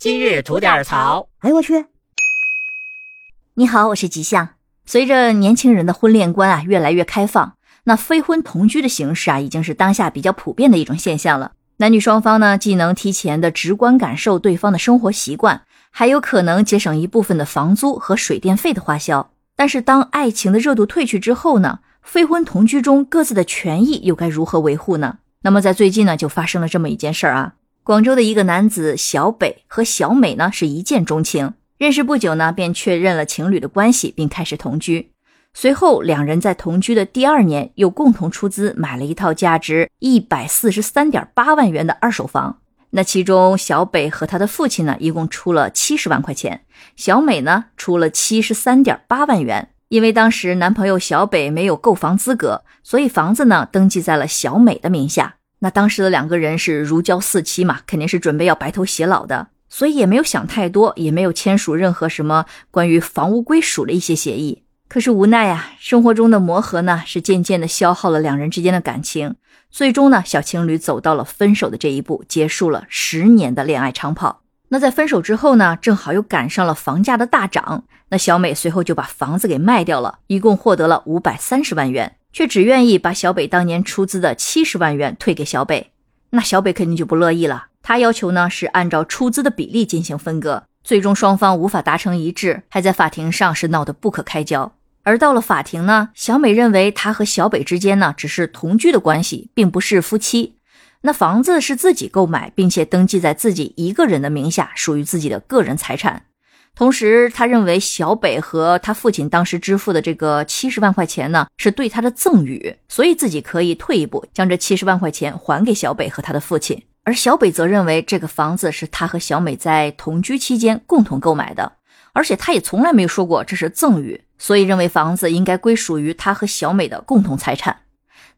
今日吐点槽。哎呦我去！你好，我是吉祥。随着年轻人的婚恋观啊越来越开放，那非婚同居的形式啊已经是当下比较普遍的一种现象了。男女双方呢既能提前的直观感受对方的生活习惯，还有可能节省一部分的房租和水电费的花销。但是当爱情的热度褪去之后呢，非婚同居中各自的权益又该如何维护呢？那么在最近呢就发生了这么一件事儿啊。广州的一个男子小北和小美呢是一见钟情，认识不久呢便确认了情侣的关系，并开始同居。随后两人在同居的第二年又共同出资买了一套价值一百四十三点八万元的二手房。那其中小北和他的父亲呢一共出了七十万块钱，小美呢出了七十三点八万元。因为当时男朋友小北没有购房资格，所以房子呢登记在了小美的名下。那当时的两个人是如胶似漆嘛，肯定是准备要白头偕老的，所以也没有想太多，也没有签署任何什么关于房屋归属的一些协议。可是无奈呀，生活中的磨合呢，是渐渐的消耗了两人之间的感情，最终呢，小情侣走到了分手的这一步，结束了十年的恋爱长跑。那在分手之后呢，正好又赶上了房价的大涨，那小美随后就把房子给卖掉了，一共获得了五百三十万元。却只愿意把小北当年出资的七十万元退给小北，那小北肯定就不乐意了。他要求呢是按照出资的比例进行分割，最终双方无法达成一致，还在法庭上是闹得不可开交。而到了法庭呢，小美认为她和小北之间呢只是同居的关系，并不是夫妻。那房子是自己购买，并且登记在自己一个人的名下，属于自己的个人财产。同时，他认为小北和他父亲当时支付的这个七十万块钱呢，是对他的赠与，所以自己可以退一步，将这七十万块钱还给小北和他的父亲。而小北则认为这个房子是他和小美在同居期间共同购买的，而且他也从来没有说过这是赠与，所以认为房子应该归属于他和小美的共同财产。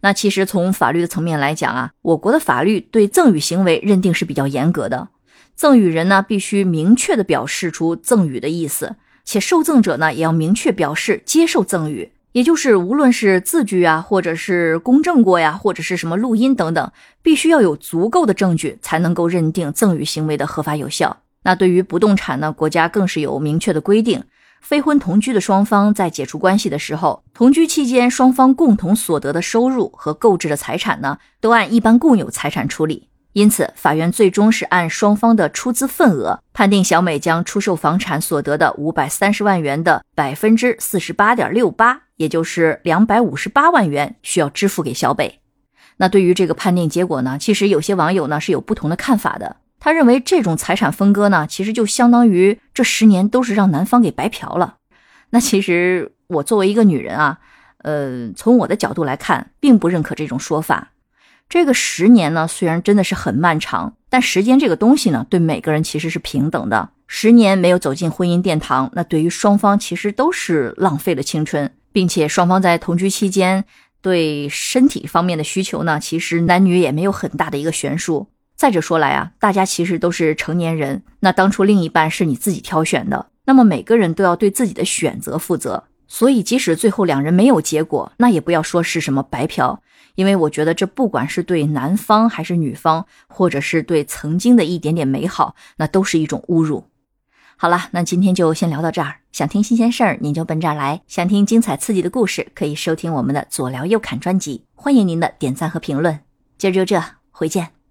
那其实从法律的层面来讲啊，我国的法律对赠与行为认定是比较严格的。赠与人呢，必须明确的表示出赠与的意思，且受赠者呢，也要明确表示接受赠与，也就是无论是字据啊，或者是公证过呀，或者是什么录音等等，必须要有足够的证据，才能够认定赠与行为的合法有效。那对于不动产呢，国家更是有明确的规定，非婚同居的双方在解除关系的时候，同居期间双方共同所得的收入和购置的财产呢，都按一般共有财产处理。因此，法院最终是按双方的出资份额判定，小美将出售房产所得的五百三十万元的百分之四十八点六八，也就是两百五十八万元，需要支付给小北。那对于这个判定结果呢，其实有些网友呢是有不同的看法的。他认为这种财产分割呢，其实就相当于这十年都是让男方给白嫖了。那其实我作为一个女人啊，呃，从我的角度来看，并不认可这种说法。这个十年呢，虽然真的是很漫长，但时间这个东西呢，对每个人其实是平等的。十年没有走进婚姻殿堂，那对于双方其实都是浪费了青春，并且双方在同居期间对身体方面的需求呢，其实男女也没有很大的一个悬殊。再者说来啊，大家其实都是成年人，那当初另一半是你自己挑选的，那么每个人都要对自己的选择负责。所以，即使最后两人没有结果，那也不要说是什么白嫖，因为我觉得这不管是对男方还是女方，或者是对曾经的一点点美好，那都是一种侮辱。好了，那今天就先聊到这儿。想听新鲜事儿，您就奔这儿来；想听精彩刺激的故事，可以收听我们的左聊右侃专辑。欢迎您的点赞和评论。今儿就这，回见。